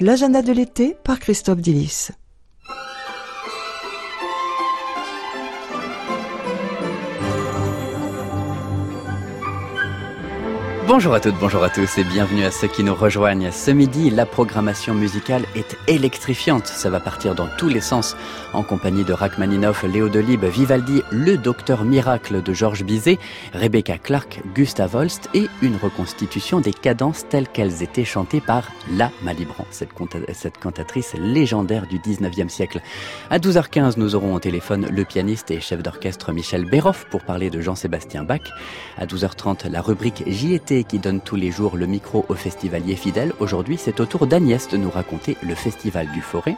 L'agenda de l'été par Christophe Dillis. Bonjour à toutes, bonjour à tous et bienvenue à ceux qui nous rejoignent. Ce midi, la programmation musicale est électrifiante. Ça va partir dans tous les sens en compagnie de Rachmaninoff, Léo Delibes, Vivaldi, Le Docteur Miracle de Georges Bizet, Rebecca Clark, Gustave Holst et une reconstitution des cadences telles qu'elles étaient chantées par La Malibran, cette, cette cantatrice légendaire du 19e siècle. À 12h15, nous aurons au téléphone le pianiste et chef d'orchestre Michel Béroff pour parler de Jean-Sébastien Bach. À 12h30, la rubrique J'y étais qui donne tous les jours le micro aux festivaliers fidèles. Aujourd'hui, c'est au tour d'Agnès de nous raconter le Festival du Forêt.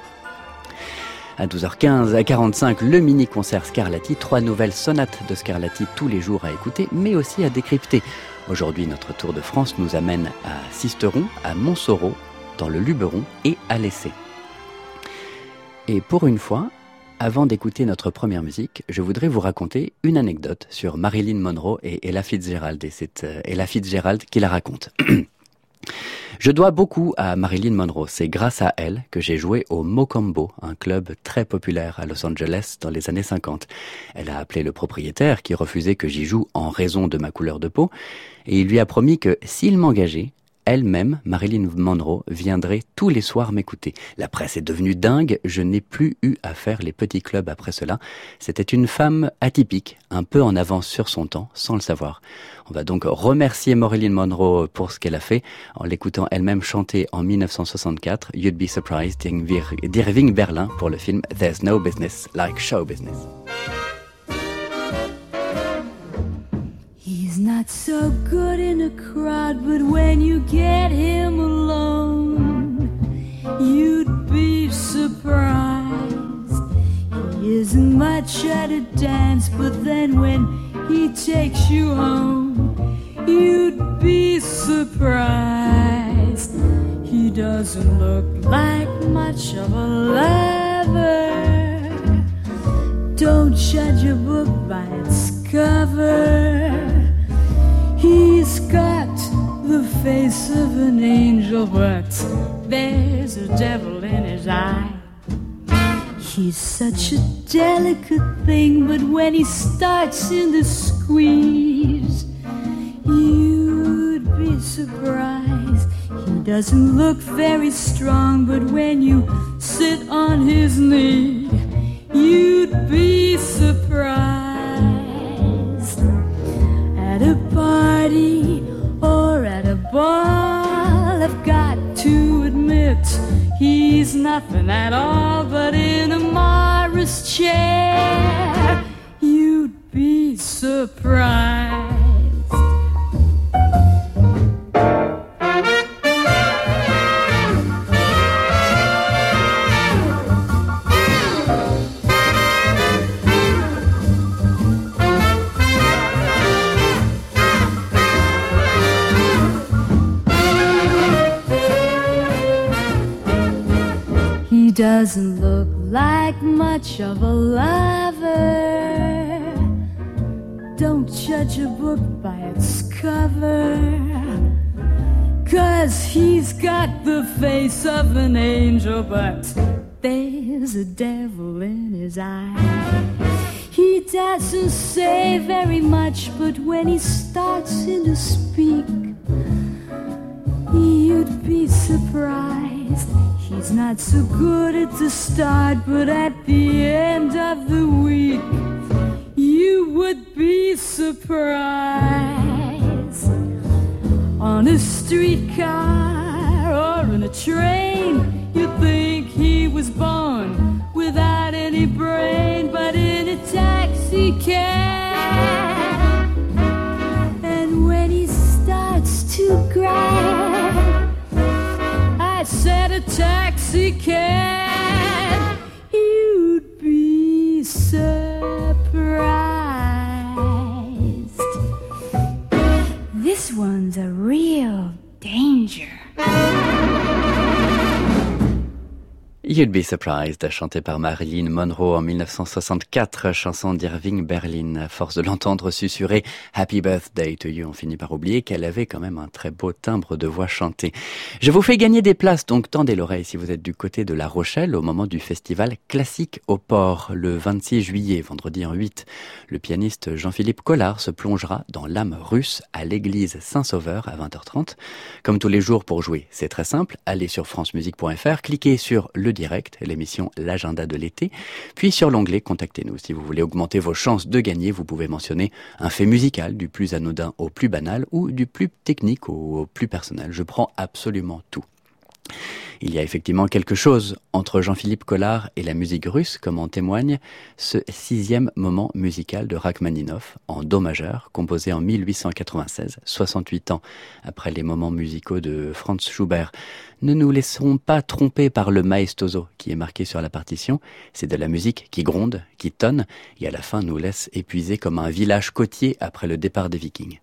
À 12h15, à 45, le mini-concert Scarlatti, trois nouvelles sonates de Scarlatti tous les jours à écouter, mais aussi à décrypter. Aujourd'hui, notre tour de France nous amène à Sisteron, à Montsoreau, dans le Luberon et à l'Essai. Et pour une fois, avant d'écouter notre première musique, je voudrais vous raconter une anecdote sur Marilyn Monroe et Ella Fitzgerald. Et c'est euh, Ella Fitzgerald qui la raconte. Je dois beaucoup à Marilyn Monroe. C'est grâce à elle que j'ai joué au Mocambo, un club très populaire à Los Angeles dans les années 50. Elle a appelé le propriétaire qui refusait que j'y joue en raison de ma couleur de peau et il lui a promis que s'il m'engageait, elle-même, Marilyn Monroe, viendrait tous les soirs m'écouter. La presse est devenue dingue, je n'ai plus eu à faire les petits clubs après cela. C'était une femme atypique, un peu en avance sur son temps, sans le savoir. On va donc remercier Marilyn Monroe pour ce qu'elle a fait, en l'écoutant elle-même chanter en 1964 You'd Be Surprised d'Irving Berlin pour le film There's No Business Like Show Business. Not so good in a crowd, but when you get him alone, you'd be surprised. He isn't much at a dance, but then when he takes you home, you'd be surprised. He doesn't look like much of a lover. Don't judge a book by its cover. He's got the face of an angel, but there's a devil in his eye. He's such a delicate thing, but when he starts in the squeeze, you'd be surprised. He doesn't look very strong, but when you sit on his knee, you'd be surprised. Party or at a ball, I've got to admit he's nothing at all but in a Morris chair. You'd be surprised. Doesn't look like much of a lover. Don't judge a book by its cover. Cause he's got the face of an angel, but there's a devil in his eye. He doesn't say very much, but when he starts in to speak, you'd be surprised He's not so good at the start, but at the end of the week, you would be surprised. On a streetcar or in a train, you'd think he was born without any brain, but in a taxi cab. And when he starts to I said a taxi cab, you'd be surprised. This one's a real danger. You'd Be Surprised, chanté par Marilyn Monroe en 1964, chanson d'Irving Berlin. À force de l'entendre susurrer Happy Birthday to You, on finit par oublier qu'elle avait quand même un très beau timbre de voix chantée. Je vous fais gagner des places, donc tendez l'oreille si vous êtes du côté de La Rochelle au moment du festival Classique au Port, le 26 juillet, vendredi en 8. Le pianiste Jean-Philippe Collard se plongera dans l'âme russe à l'église Saint-Sauveur à 20h30. Comme tous les jours pour jouer, c'est très simple, allez sur francemusique.fr, cliquez sur le direct, l'émission L'agenda de l'été. Puis sur l'onglet Contactez-nous. Si vous voulez augmenter vos chances de gagner, vous pouvez mentionner un fait musical du plus anodin au plus banal ou du plus technique au plus personnel. Je prends absolument tout. Il y a effectivement quelque chose entre Jean-Philippe Collard et la musique russe, comme en témoigne ce sixième moment musical de Rachmaninoff en Do majeur, composé en 1896, 68 ans après les moments musicaux de Franz Schubert. Ne nous laissons pas tromper par le maestoso qui est marqué sur la partition. C'est de la musique qui gronde, qui tonne, et à la fin nous laisse épuiser comme un village côtier après le départ des vikings.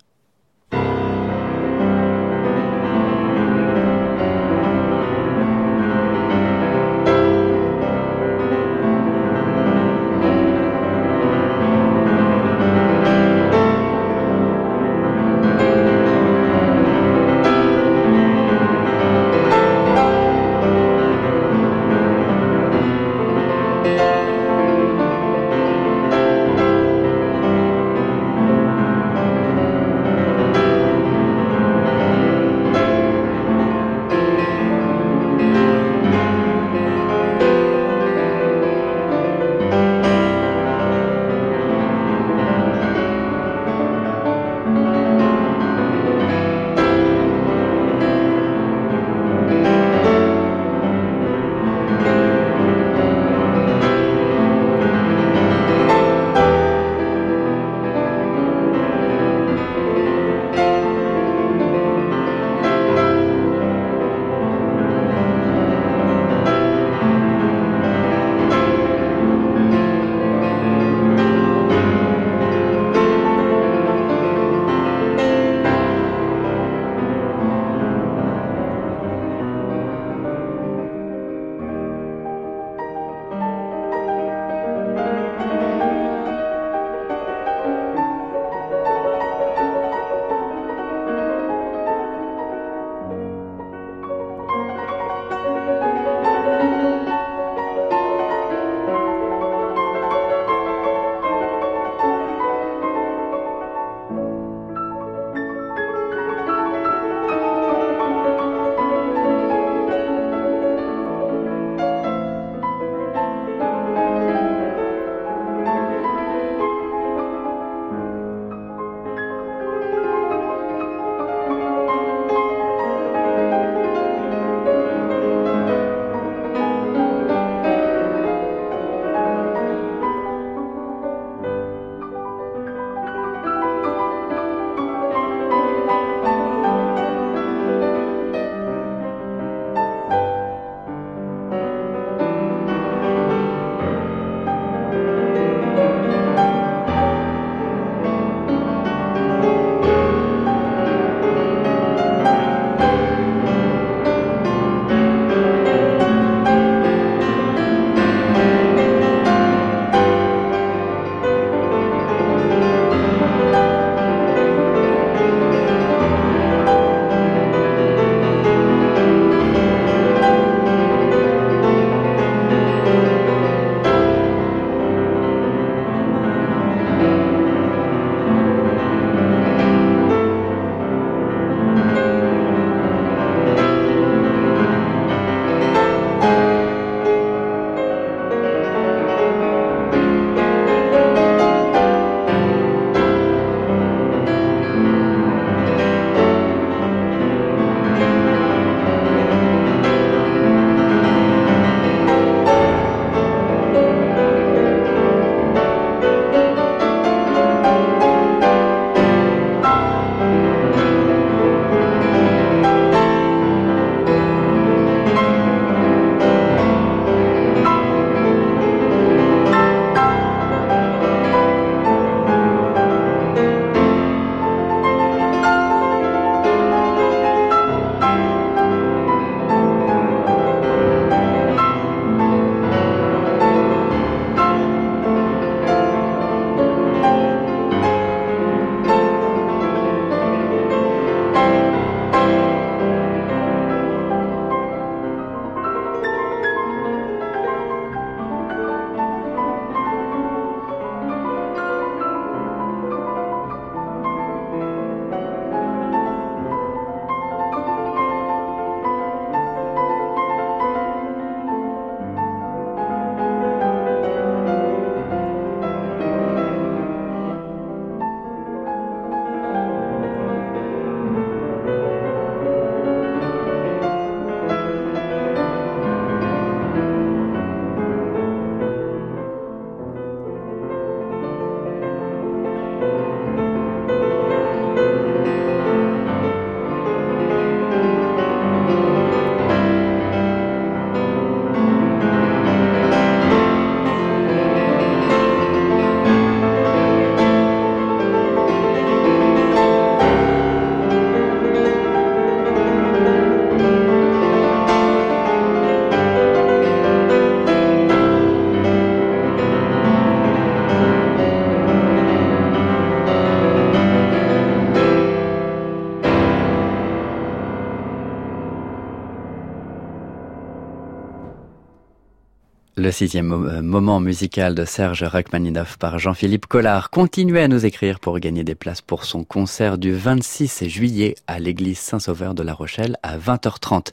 Le sixième euh, moment musical de Serge Rachmaninoff par Jean-Philippe Collard. Continuez à nous écrire pour gagner des places pour son concert du 26 juillet à l'église Saint-Sauveur de La Rochelle à 20h30.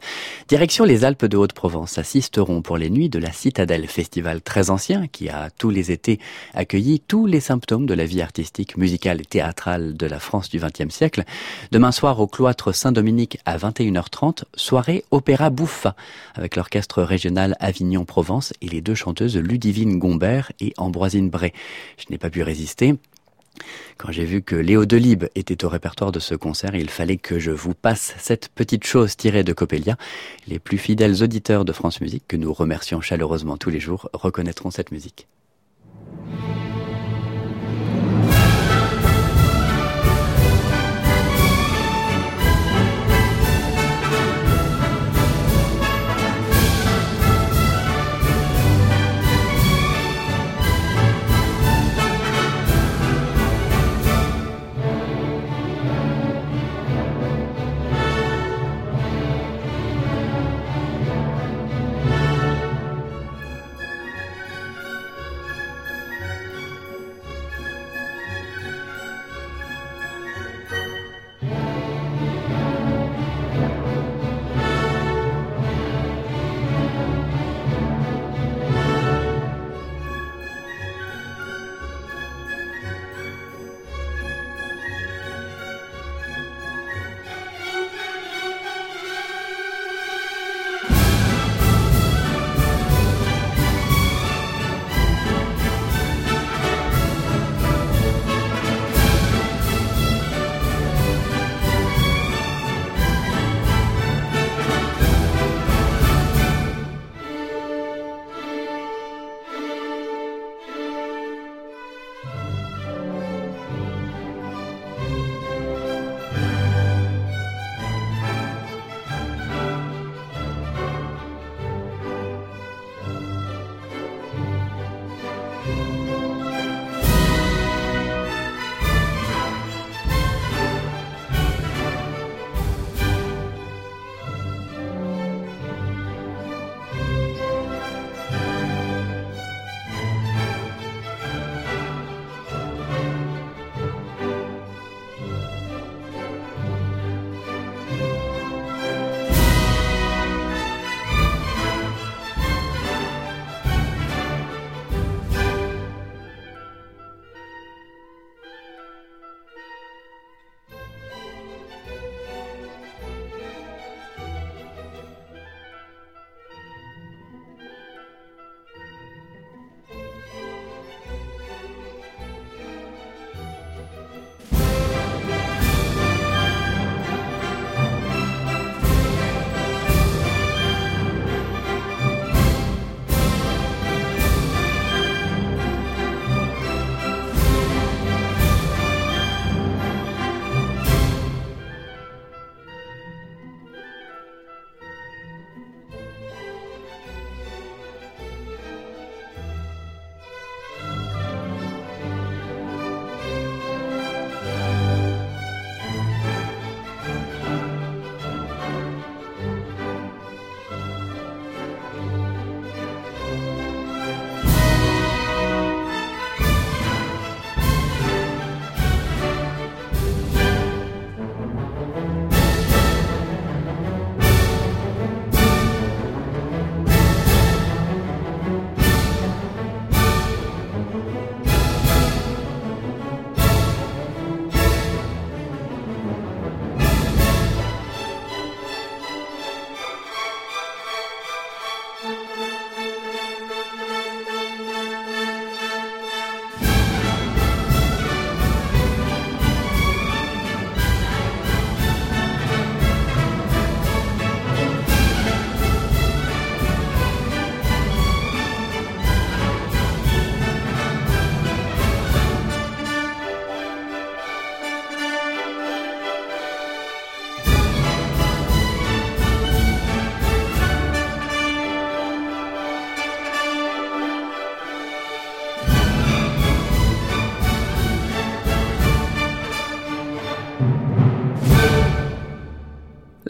Direction les Alpes de Haute-Provence assisteront pour les nuits de la Citadelle, festival très ancien qui a tous les étés accueilli tous les symptômes de la vie artistique, musicale et théâtrale de la France du XXe siècle. Demain soir au cloître Saint-Dominique à 21h30, soirée opéra bouffa avec l'orchestre régional Avignon-Provence les deux chanteuses Ludivine Gombert et Ambroisine Bray. Je n'ai pas pu résister. Quand j'ai vu que Léo Delibes était au répertoire de ce concert, il fallait que je vous passe cette petite chose tirée de Coppelia. Les plus fidèles auditeurs de France Musique, que nous remercions chaleureusement tous les jours, reconnaîtront cette musique.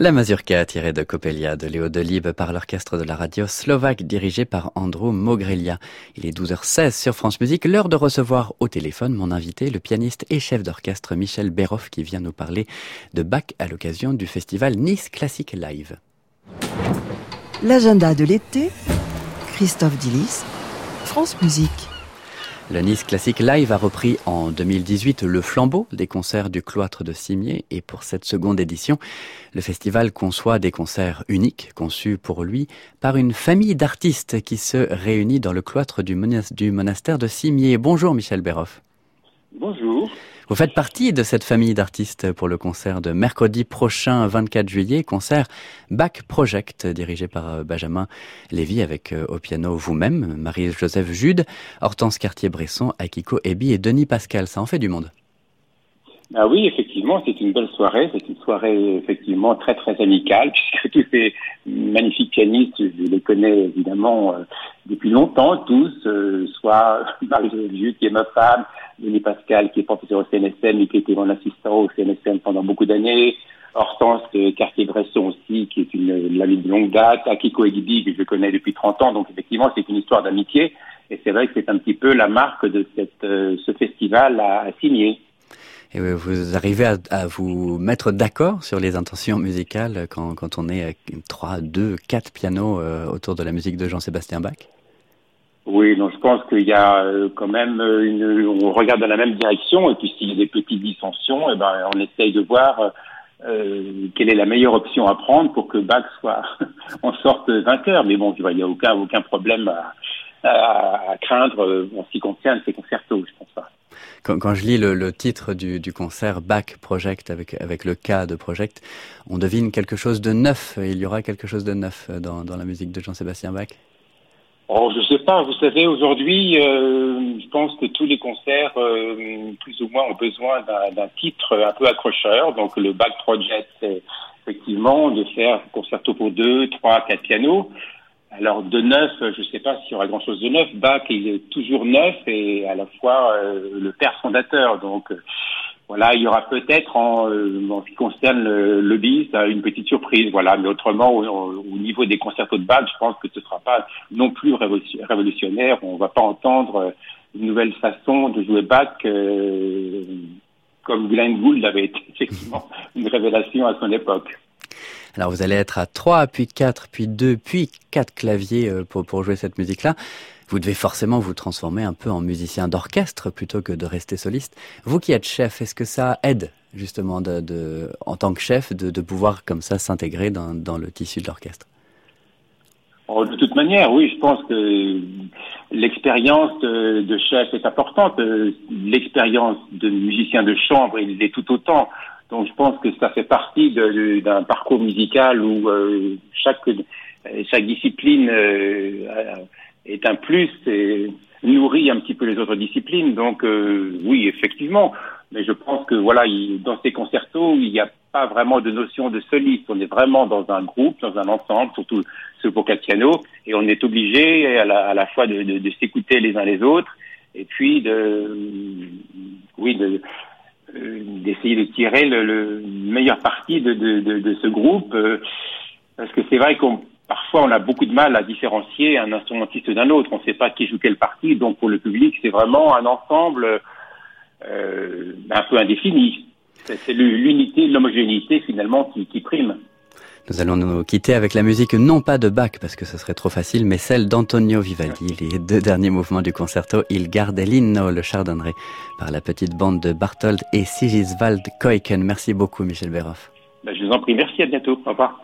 La mazurka tirée de Coppelia de Léo Delibes par l'orchestre de la radio slovaque dirigé par Andrew Mogrelia. Il est 12h16 sur France Musique, l'heure de recevoir au téléphone mon invité, le pianiste et chef d'orchestre Michel Béroff qui vient nous parler de Bach à l'occasion du festival Nice Classic Live. L'agenda de l'été, Christophe Dillis, France Musique. Le Nice Classic Live a repris en 2018 le flambeau des concerts du cloître de Cimier et pour cette seconde édition, le festival conçoit des concerts uniques conçus pour lui par une famille d'artistes qui se réunit dans le cloître du, monastère de Cimier. Bonjour Michel Béroff. Bonjour. Vous faites partie de cette famille d'artistes pour le concert de mercredi prochain, 24 juillet, concert Back Project, dirigé par euh, Benjamin Lévy avec euh, au piano vous-même, Marie-Joseph Jude, Hortense Cartier-Bresson, Akiko Ebi et Denis Pascal. Ça en fait du monde. Ah oui, effectivement, c'est une belle soirée. C'est une soirée effectivement très très amicale puisque tous ces magnifiques pianistes, je les connais évidemment euh, depuis longtemps tous, soit Marie-Joseph Jude qui est ma femme, Denis Pascal, qui est professeur au CNSM et qui était mon assistant au CNSM pendant beaucoup d'années. Hortense Cartier-Bresson aussi, qui est une, amie de longue date. Akiko Egibi, que je connais depuis 30 ans. Donc, effectivement, c'est une histoire d'amitié. Et c'est vrai que c'est un petit peu la marque de cette, euh, ce festival à, signer. Et vous arrivez à, vous mettre d'accord sur les intentions musicales quand, on est trois, deux, quatre pianos euh, autour de la musique de Jean-Sébastien Bach? Oui, donc je pense qu'il y a euh, quand même euh, une, on regarde dans la même direction et puis s'il y a des petites dissensions, eh ben on essaye de voir quelle est la meilleure option à prendre pour que Bach soit en sorte vainqueur. Mais bon, il n'y a aucun aucun problème à, à, craindre en ce qui concerne ces concertos, je pense pas. Quand, quand, je lis le, le titre du, du, concert Bach Project avec, avec le cas de Project, on devine quelque chose de neuf. Il y aura quelque chose de neuf dans, dans la musique de Jean-Sébastien Bach? Oh, je sais pas. Vous savez, aujourd'hui, euh, je pense que tous les concerts, euh, plus ou moins, ont besoin d'un titre un peu accrocheur. Donc, le Back Project, c'est effectivement de faire un concerto pour deux, trois, quatre pianos. Alors, de neuf, je sais pas s'il y aura grand-chose de neuf. Bach, il est toujours neuf et à la fois euh, le père fondateur. Donc, voilà, il y aura peut-être en, euh, en, ce qui concerne le, le bis une petite surprise, voilà. Mais autrement, au, niveau des concertos de Bach, je pense que ce ne sera pas non plus révolutionnaire. On ne va pas entendre une nouvelle façon de jouer Bach euh, comme Glenn Gould avait été effectivement une révélation à son époque. Alors vous allez être à 3, puis 4, puis 2, puis 4 claviers euh, pour, pour jouer cette musique-là vous devez forcément vous transformer un peu en musicien d'orchestre plutôt que de rester soliste. Vous qui êtes chef, est-ce que ça aide justement de, de en tant que chef de, de pouvoir comme ça s'intégrer dans, dans, le tissu de l'orchestre? Oh, De toute manière, oui, je pense que l'expérience de, de, chef est importante. L'expérience de musicien de chambre, il est tout autant. Donc je pense que ça fait partie d'un parcours musical où euh, chaque, chaque discipline euh, est un plus et nourrit un petit peu les autres disciplines. Donc euh, oui, effectivement. Mais je pense que voilà, dans ces concertos, il n'y a pas vraiment de notion de soliste. On est vraiment dans un groupe, dans un ensemble, surtout ce pour piano, et on est obligé à la, fois de, de, s'écouter les uns les autres, et puis de, oui, de euh, d'essayer de tirer le, le meilleur parti de, de, de, ce groupe, euh, parce que c'est vrai qu'on parfois on a beaucoup de mal à différencier un instrumentiste d'un autre. On ne sait pas qui joue quelle partie. Donc pour le public, c'est vraiment un ensemble euh, un peu indéfini. C'est l'unité, l'homogénéité finalement qui, qui prime. Nous allons nous quitter avec la musique non pas de Bach parce que ce serait trop facile, mais celle d'Antonio Vivaldi. Les deux derniers mouvements du concerto Il Gardelino, le chardonneret, par la petite bande de Barthold et Sigiswald Koiken. Merci beaucoup, Michel Béroff. Ben, je vous en prie. Merci. À bientôt. Au revoir.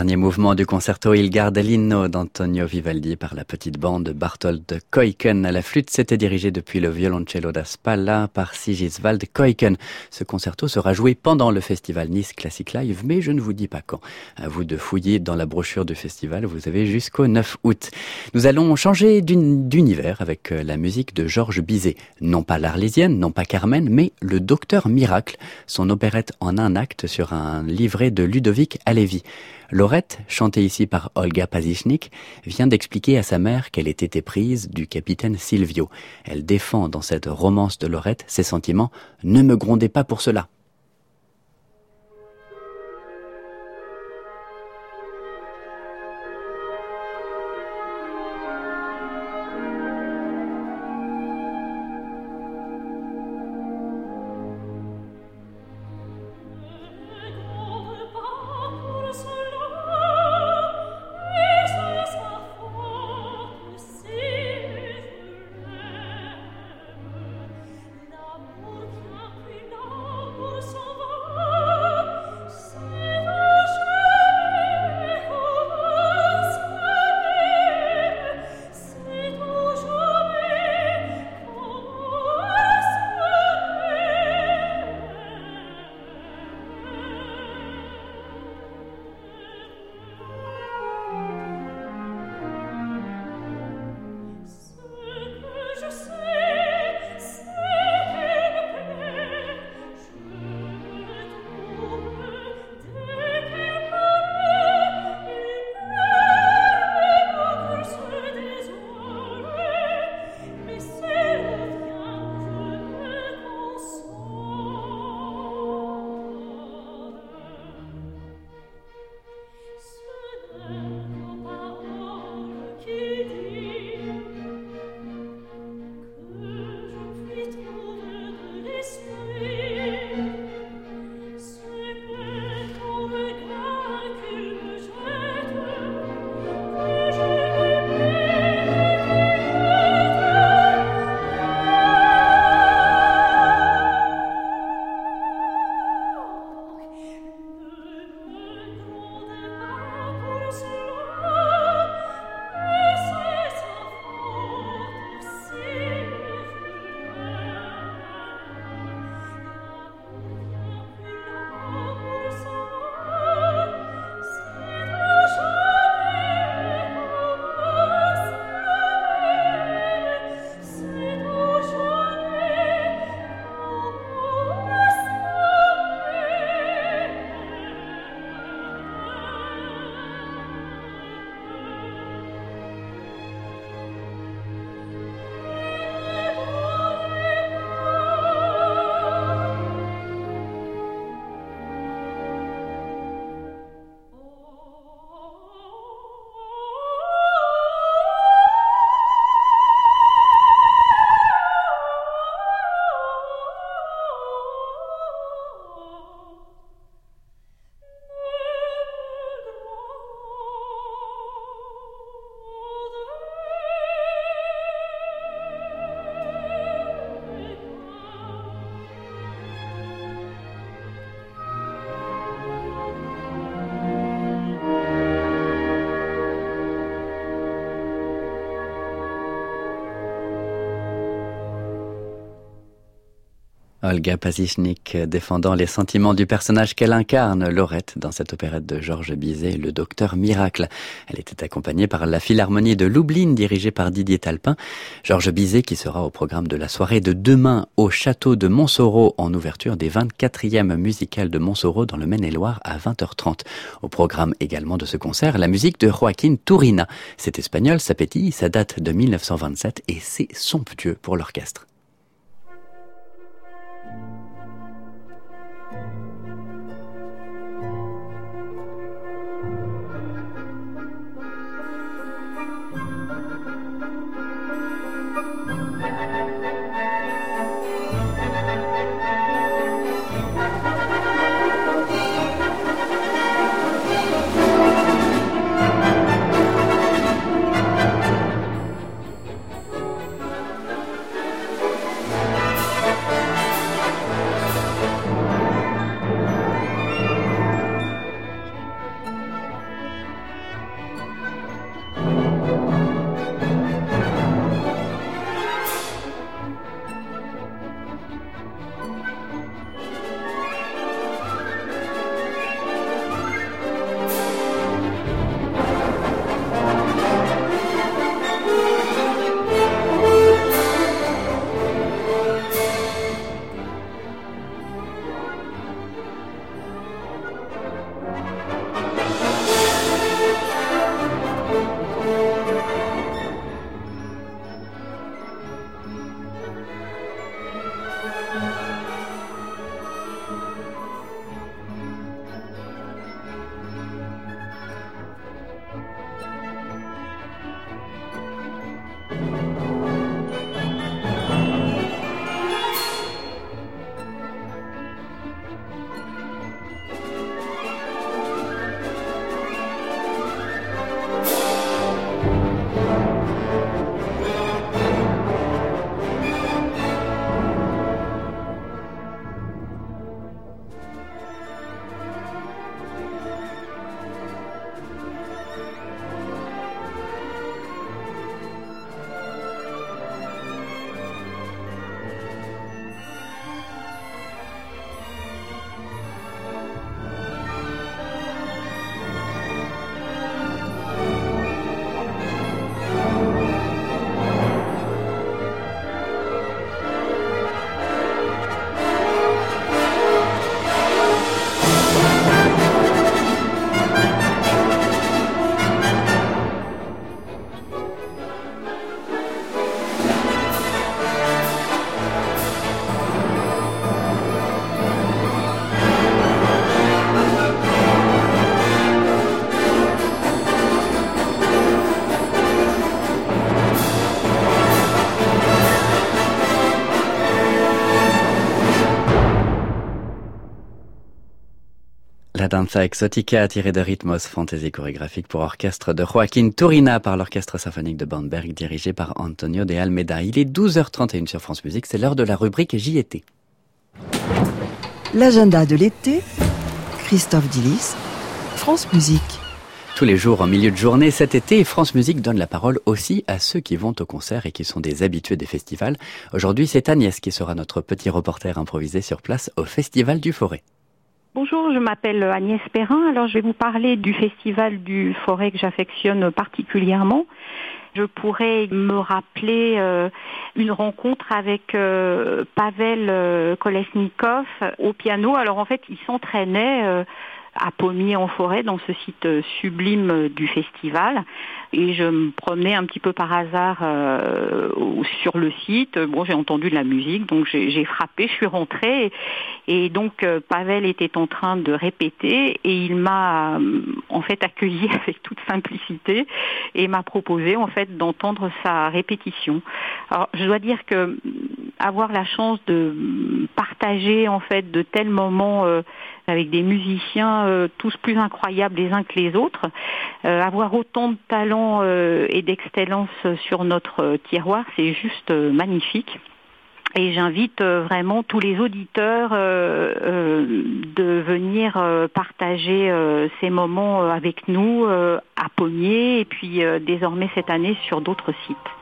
Derniers mouvements du concerto Il Gardellino d'Antonio Vivaldi par la petite bande de Barthold Koiken à la flûte s'était dirigé depuis le violoncello da Spalla par Sigiswald Koiken. Ce concerto sera joué pendant le festival Nice Classic Live, mais je ne vous dis pas quand. À vous de fouiller dans la brochure du festival, vous avez jusqu'au 9 août. Nous allons changer d'univers avec euh, la musique de Georges Bizet. Non pas l'Arlésienne, non pas Carmen, mais le Docteur Miracle, son opérette en un acte sur un livret de Ludovic Alevi. Laurette, chantée ici par Olga Pazichnik, vient d'expliquer à sa mère qu'elle était éprise du capitaine Silvio. Elle défend dans cette romance de Laurette ses sentiments. Ne me grondez pas pour cela. Christmas. Olga Pazichnik défendant les sentiments du personnage qu'elle incarne, Laurette, dans cette opérette de Georges Bizet, le docteur Miracle. Elle était accompagnée par la Philharmonie de Lublin, dirigée par Didier Talpin. Georges Bizet, qui sera au programme de la soirée de demain au château de Montsoreau, en ouverture des 24e musicales de Montsoreau dans le Maine-et-Loire à 20h30. Au programme également de ce concert, la musique de Joaquin Turina. C'est espagnol, pétille, ça date de 1927 et c'est somptueux pour l'orchestre. Danza exotica tirée de Rhythmos Fantasy chorégraphique pour orchestre de Joaquin Turina par l'orchestre symphonique de Bamberg dirigé par Antonio de Almeida. Il est 12h31 sur France Musique, c'est l'heure de la rubrique J'y étais. L'agenda de l'été, Christophe Dillis, France Musique. Tous les jours en milieu de journée cet été, France Musique donne la parole aussi à ceux qui vont au concert et qui sont des habitués des festivals. Aujourd'hui, c'est Agnès qui sera notre petit reporter improvisé sur place au Festival du Forêt. Bonjour, je m'appelle Agnès Perrin. Alors, je vais vous parler du festival du Forêt que j'affectionne particulièrement. Je pourrais me rappeler euh, une rencontre avec euh, Pavel euh, Kolesnikov au piano. Alors, en fait, il s'entraînait à Pommier en forêt, dans ce site sublime du festival. Et je me promenais un petit peu par hasard euh, sur le site. Bon, j'ai entendu de la musique, donc j'ai frappé, je suis rentrée. Et, donc euh, Pavel était en train de répéter et il m'a euh, en fait accueilli avec toute simplicité et m'a proposé en fait d'entendre sa répétition. Alors je dois dire que avoir la chance de partager en fait de tels moments avec des musiciens euh, tous plus incroyables les uns que les autres. Euh, avoir autant de talent euh, et d'excellence sur notre tiroir, c'est juste magnifique. Et j'invite vraiment tous les auditeurs de venir partager ces moments avec nous à Pommier et puis désormais cette année sur d'autres sites.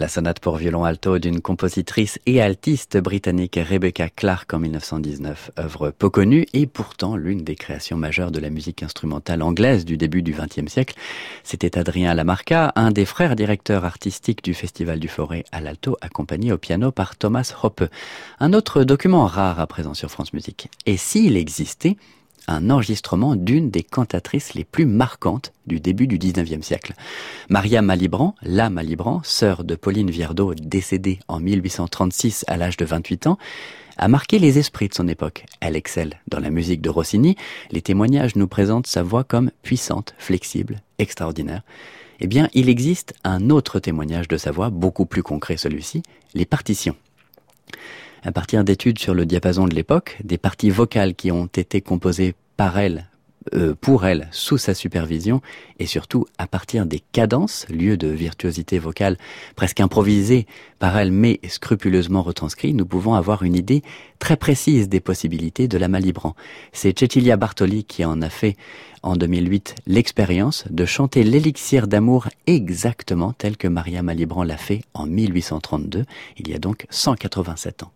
La sonate pour violon alto d'une compositrice et altiste britannique Rebecca Clark en 1919, œuvre peu connue et pourtant l'une des créations majeures de la musique instrumentale anglaise du début du XXe siècle. C'était Adrien Lamarca, un des frères directeurs artistiques du Festival du Forêt à l'alto, accompagné au piano par Thomas Hoppe. Un autre document rare à présent sur France Musique. Et s'il existait, un enregistrement d'une des cantatrices les plus marquantes du début du 19e siècle. Maria Malibran, la Malibran, sœur de Pauline Viardot, décédée en 1836 à l'âge de 28 ans, a marqué les esprits de son époque. Elle excelle dans la musique de Rossini. Les témoignages nous présentent sa voix comme puissante, flexible, extraordinaire. Eh bien, il existe un autre témoignage de sa voix, beaucoup plus concret celui-ci, les partitions à partir d'études sur le diapason de l'époque, des parties vocales qui ont été composées par elle, euh, pour elle, sous sa supervision, et surtout à partir des cadences, lieu de virtuosité vocale presque improvisée par elle mais scrupuleusement retranscrit, nous pouvons avoir une idée très précise des possibilités de la Malibran. C'est Cecilia Bartoli qui en a fait en 2008 l'expérience de chanter l'élixir d'amour exactement tel que Maria Malibran l'a fait en 1832, il y a donc 187 ans.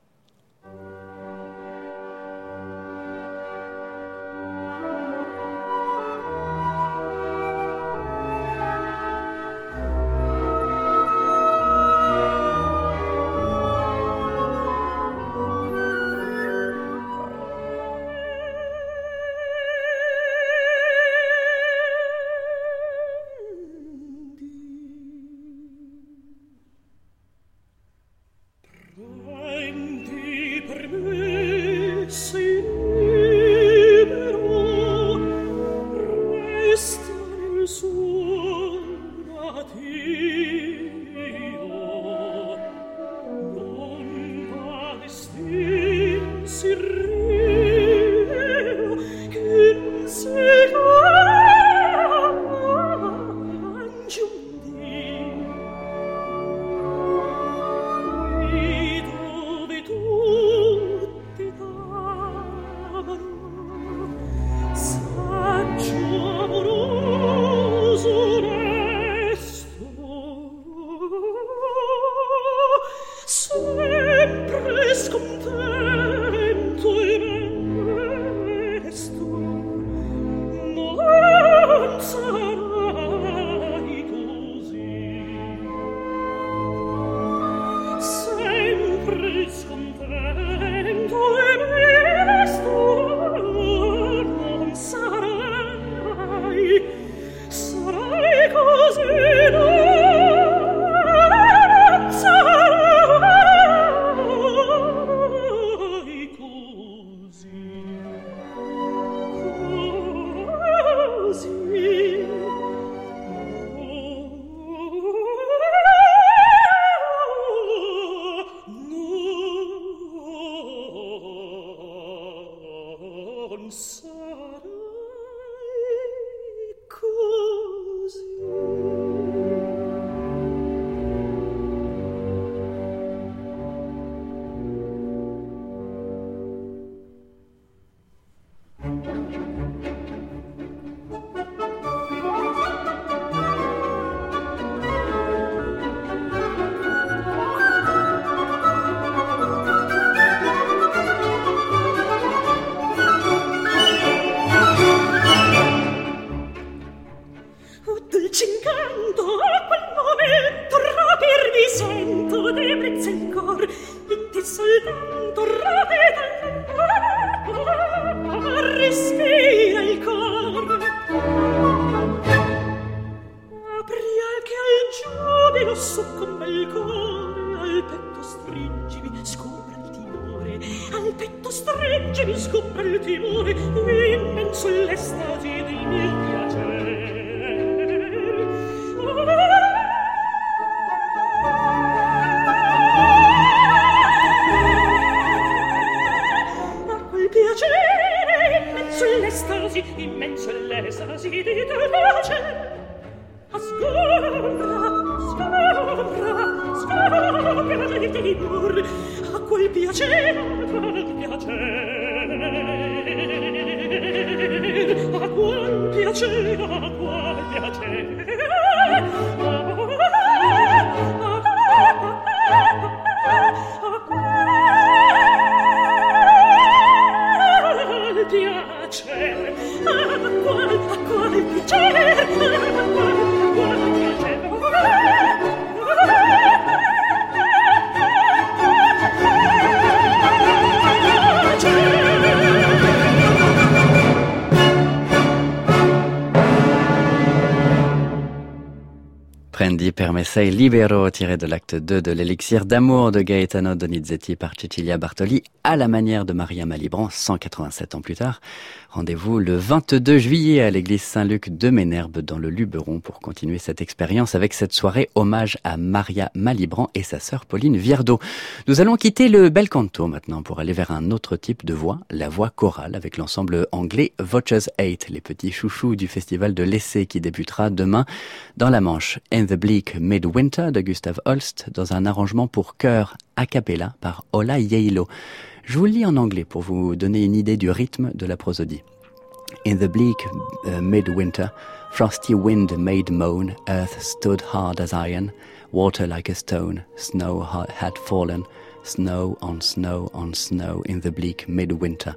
piacere, a qual piacere, a qual piacere. Sei Libero, tiré de l'acte 2 de l'élixir d'amour de Gaetano Donizetti par Cecilia Bartoli, à la manière de Maria Malibran, 187 ans plus tard. Rendez-vous le 22 juillet à l'église Saint-Luc de Ménherbe dans le Luberon pour continuer cette expérience avec cette soirée hommage à Maria Malibran et sa sœur Pauline Viardot. Nous allons quitter le bel canto maintenant pour aller vers un autre type de voix, la voix chorale avec l'ensemble anglais Voices 8, les petits chouchous du festival de l'essai qui débutera demain dans la Manche. In the Bleak Midwinter de Gustav Holst dans un arrangement pour chœur a cappella par Ola Yeilo. Je vous lis en anglais pour vous donner une idée du rythme de la prosodie. In the bleak uh, midwinter, frosty wind made moan, earth stood hard as iron, water like a stone, snow had fallen, snow on snow on snow in the bleak midwinter.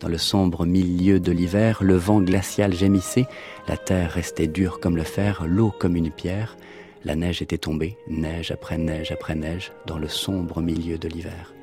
Dans le sombre milieu de l'hiver, le vent glacial gémissait, la terre restait dure comme le fer, l'eau comme une pierre, la neige était tombée, neige après neige après neige, dans le sombre milieu de l'hiver.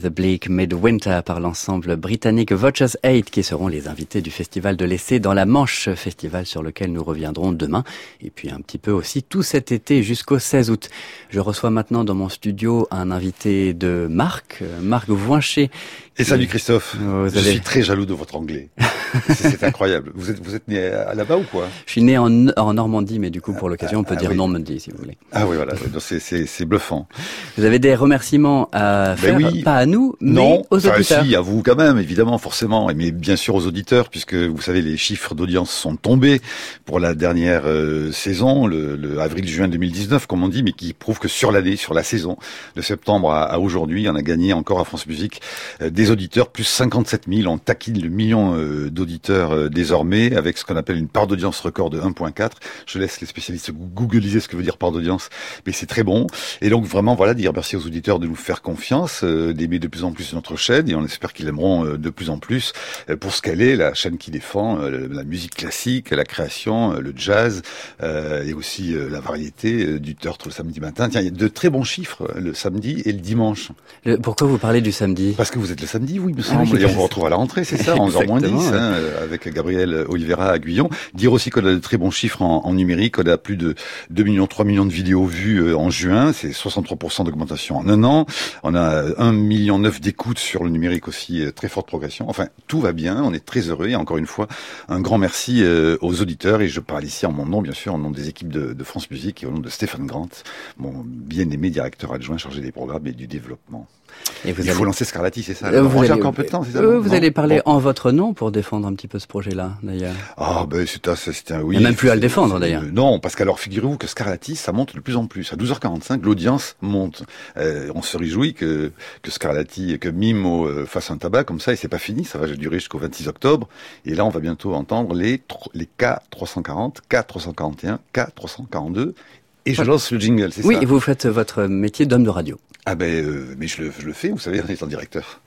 The Bleak Midwinter par l'ensemble britannique Vultures 8 qui seront les invités du festival de l'essai dans la Manche, festival sur lequel nous reviendrons demain et puis un petit peu aussi tout cet été jusqu'au 16 août. Je reçois maintenant dans mon studio un invité de Marc, Marc Voincher. Et salut Christophe, je suis très jaloux de votre anglais. c'est incroyable. Vous êtes, vous êtes né là-bas ou quoi? Je suis né en, en, Normandie, mais du coup pour l'occasion on peut ah, dire Normandie si vous voulez. Ah oui voilà, c'est bluffant. Vous avez des remerciements à ben faire, pas à nous, mais aux auditeurs. Si, à vous quand même, évidemment, forcément, mais bien sûr aux auditeurs, puisque vous savez les chiffres d'audience sont tombés pour la dernière euh, saison, le, le avril-juin 2019 comme on dit, mais qui prouve que sur l'année, sur la saison, de septembre à, aujourd'hui, on a gagné encore à France Musique euh, des auditeurs, plus 57 000, on taquine le million euh, d'auditeurs désormais, avec ce qu'on appelle une part d'audience record de 1.4. Je laisse les spécialistes googliser ce que veut dire part d'audience, mais c'est très bon. Et donc vraiment, voilà, dire merci aux auditeurs de nous faire confiance, d'aimer de plus en plus notre chaîne, et on espère qu'ils aimeront de plus en plus pour ce qu'elle est, la chaîne qui défend la musique classique, la création, le jazz, et aussi la variété du Turtle le samedi matin. Tiens, il y a de très bons chiffres le samedi et le dimanche. pourquoi vous parlez du samedi? Parce que vous êtes le samedi, oui, me ah et on vous retrouve à la rentrée, c'est ça, 11h moins 10, hein, avec Gabriel Oliveira à Guyon. Dire aussi qu'on a de très bons chiffres en, numérique. On a plus de 2 millions, 3 millions de vidéos vues en juin. C'est 63% d'augmentation en un an. On a 1 million 9 d'écoutes sur le numérique aussi, très forte progression. Enfin, tout va bien. On est très heureux. Et encore une fois, un grand merci aux auditeurs. Et je parle ici en mon nom, bien sûr, en nom des équipes de, de France Musique et au nom de Stéphane Grant, mon bien-aimé directeur adjoint chargé des programmes et du développement. Et vous Il allez... faut lancer Scarlatti, c'est ça euh, Vous allez... encore un peu de temps, c'est ça euh, Vous allez parler en votre nom pour défendre un petit peu ce projet-là, d'ailleurs. Ah ben c'est un, un oui. Il n'y a même plus à le défendre, d'ailleurs. non, parce qu'alors figurez-vous que Scarlatti, ça monte de plus en plus. À 12h45, l'audience monte. Euh, on se réjouit que que Scarlatti, que Mimo euh, fasse un tabac comme ça, et c'est pas fini, ça va durer jusqu'au 26 octobre. Et là, on va bientôt entendre les les K340, K341, K342 et je lance le jingle, c'est ça Oui, et vous faites votre métier d'homme de radio. Ah ben, euh, mais je le, je le, fais, vous savez, en étant directeur.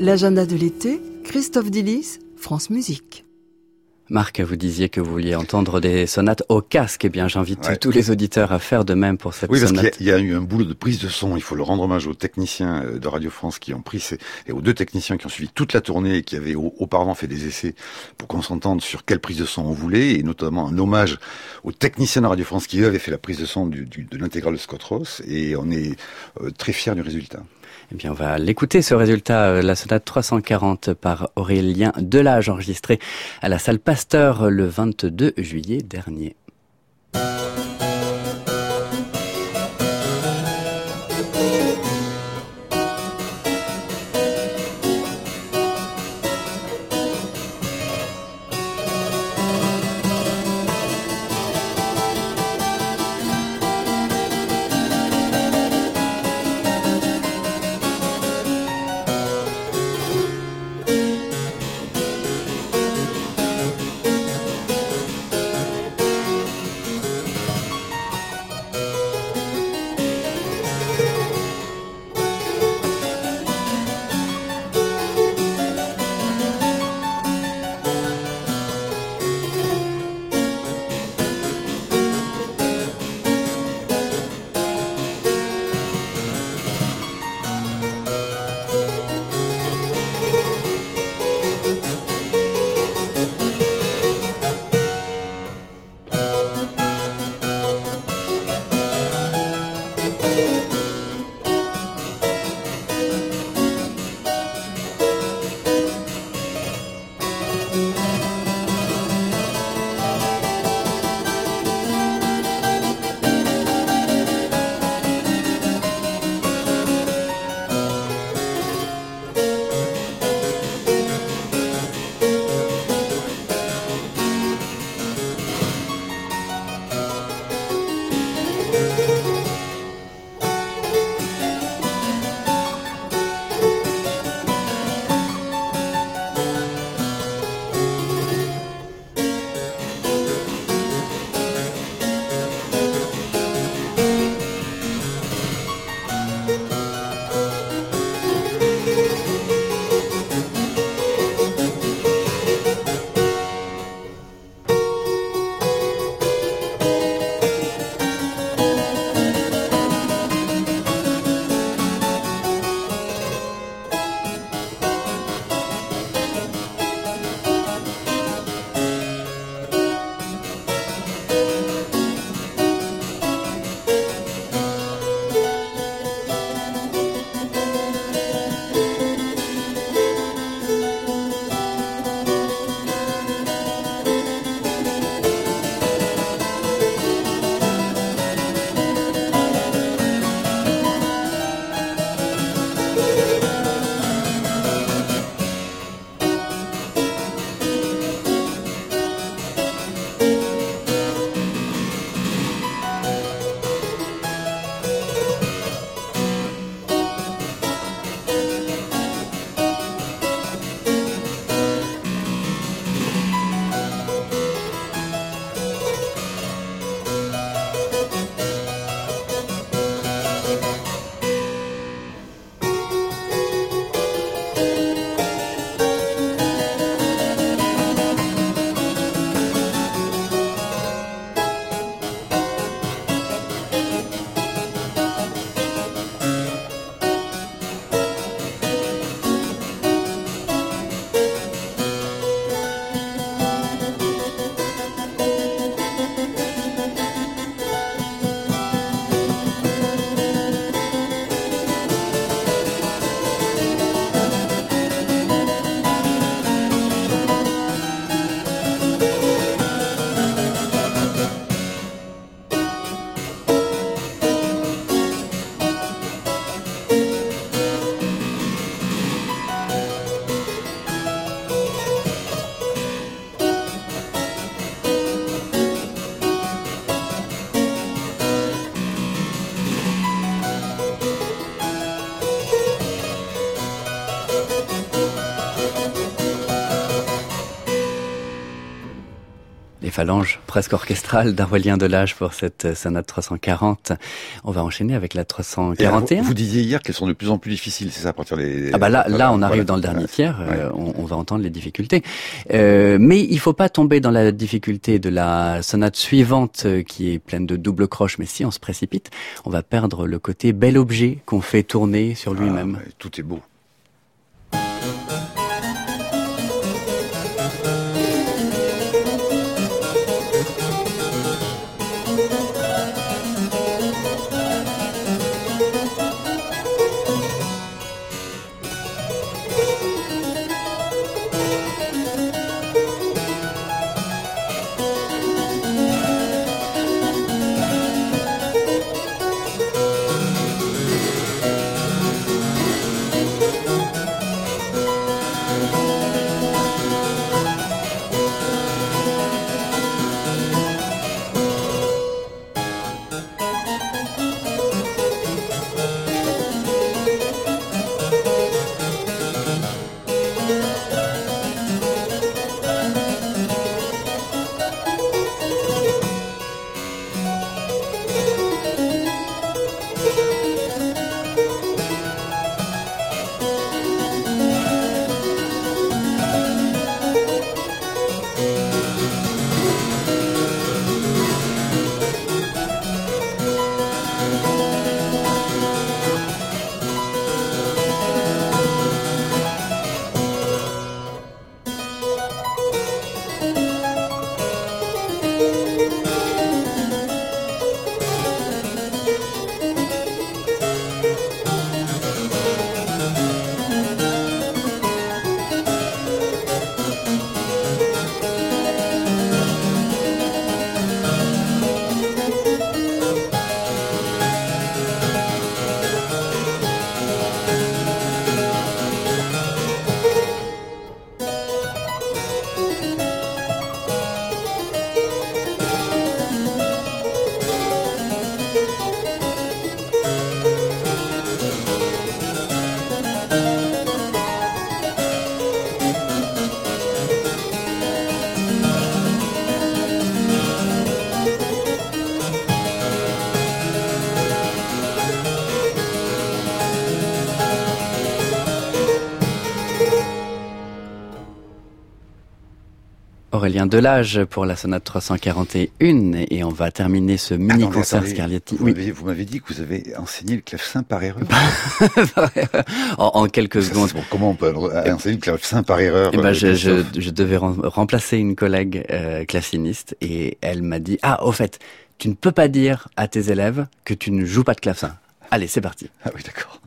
L'agenda de l'été, Christophe Dillis, France Musique. Marc, vous disiez que vous vouliez entendre des sonates au casque. Eh bien, j'invite tous les auditeurs à faire de même pour cette oui, sonate. Oui, parce qu'il y, a eu un boulot de prise de son. Il faut le rendre hommage aux techniciens euh, de Radio France qui ont pris ces, et aux deux techniciens qui ont suivi toute la tournée et qui avaient auparavant fait des essais pour qu'on s'entende sur quelle prise de son on voulait, et notamment un hommage aux techniciens de Radio France qui eux avaient fait la prise de son du, du, de l'intégrale de Scott Ross. Et on est euh, très fiers du résultat. Eh bien, on va l'écouter, ce résultat, euh, la sonate 340 par Aurélien Delage, enregistré à la salle Pasteur le 22 juillet dernier. Phalange presque orchestrale d'Arwelien Delage pour cette euh, sonate 340. On va enchaîner avec la 341. Vous, disiez hier qu'elles sont de plus en plus difficiles, c'est ça, à partir des... Ah bah là, là, on arrive dans le dernier tiers, euh, on, va entendre les difficultés. Euh, mais il faut pas tomber dans la difficulté de la sonate suivante qui est pleine de double croche, mais si on se précipite, on va perdre le côté bel objet qu'on fait tourner sur lui-même. Ah, tout est beau. Aurélien Delage pour la sonate 341 et on va terminer ce mini concert Scarlatti. Vous oui. m'avez dit que vous avez enseigné le clavecin par erreur. en, quelques secondes. comment on peut enseigner le clavecin par erreur eh ben, je, je, je, devais remplacer une collègue euh, claveciniste et elle m'a dit ah au fait tu ne peux pas dire à tes élèves que tu ne joues pas de clavecin. Allez c'est parti. Ah oui d'accord.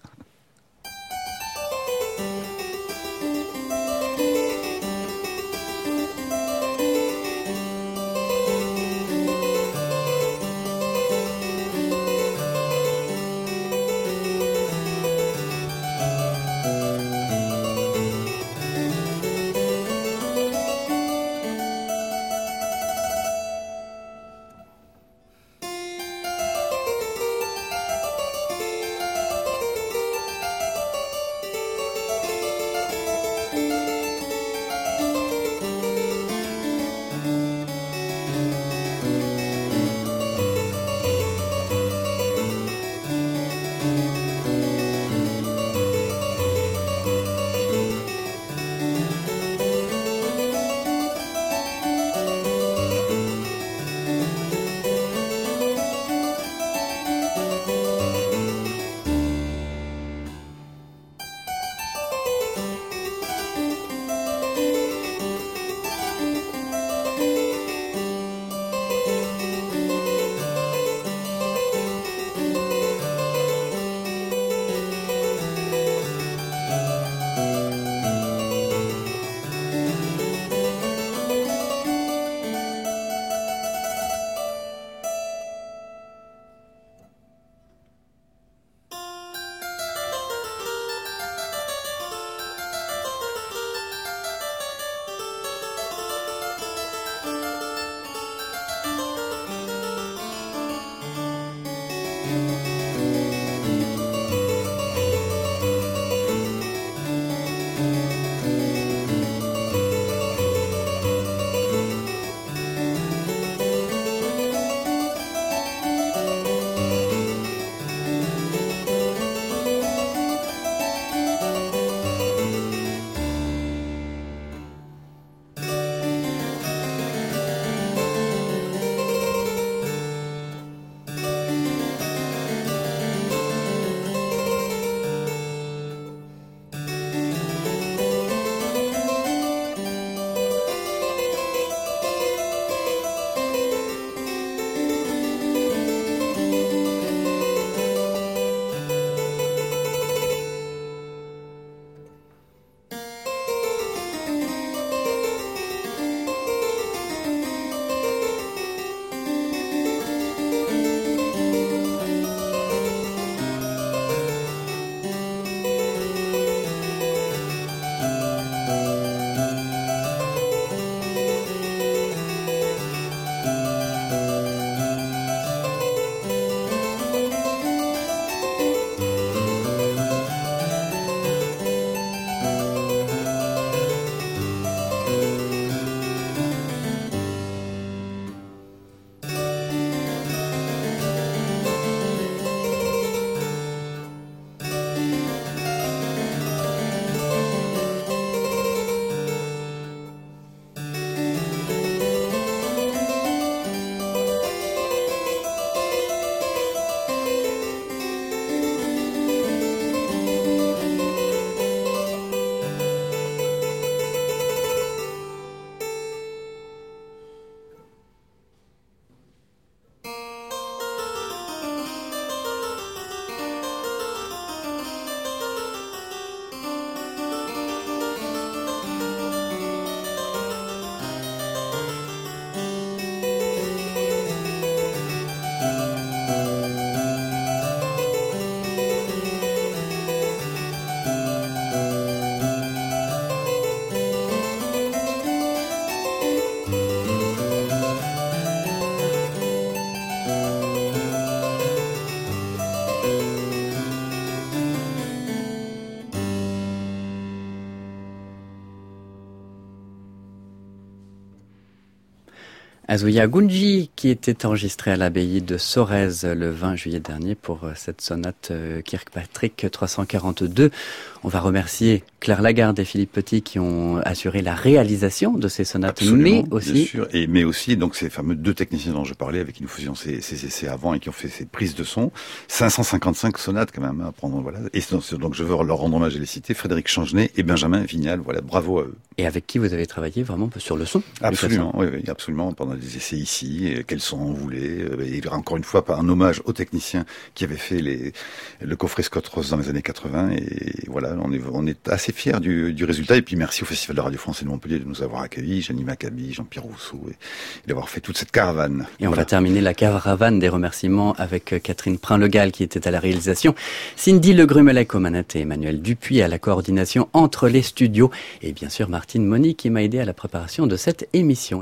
Azuya Gunji, qui était enregistré à l'abbaye de Sorèze le 20 juillet dernier pour euh, cette sonate euh, Kirkpatrick 342. On va remercier Claire Lagarde et Philippe Petit qui ont assuré la réalisation de ces sonates, Absolument, mais aussi bien sûr, et mais aussi donc ces fameux deux techniciens dont je parlais avec qui nous faisions ces, ces essais avant et qui ont fait ces prises de son, 555 sonates quand même à prendre voilà. Et donc je veux leur rendre hommage et les citer, Frédéric Changenet et Benjamin Vignal, voilà, bravo à eux. Et avec qui vous avez travaillé vraiment sur le son Absolument, oui, oui, absolument pendant des essais ici, quels son on voulait, et encore une fois un hommage aux techniciens qui avaient fait les le coffret Scott Ross dans les années 80 et voilà, on est on est assez fiers du, du résultat et puis merci au Festival de Radio France et de Montpellier de nous avoir accueillis, Jenny Maccabi, Jean-Pierre Rousseau et, d'avoir fait toute cette caravane. Et on va terminer la caravane des remerciements avec Catherine Prin-Legal qui était à la réalisation, Cindy Legrumelec aux manettes et Emmanuel Dupuis à la coordination entre les studios et bien sûr Martine Monique qui m'a aidé à la préparation de cette émission.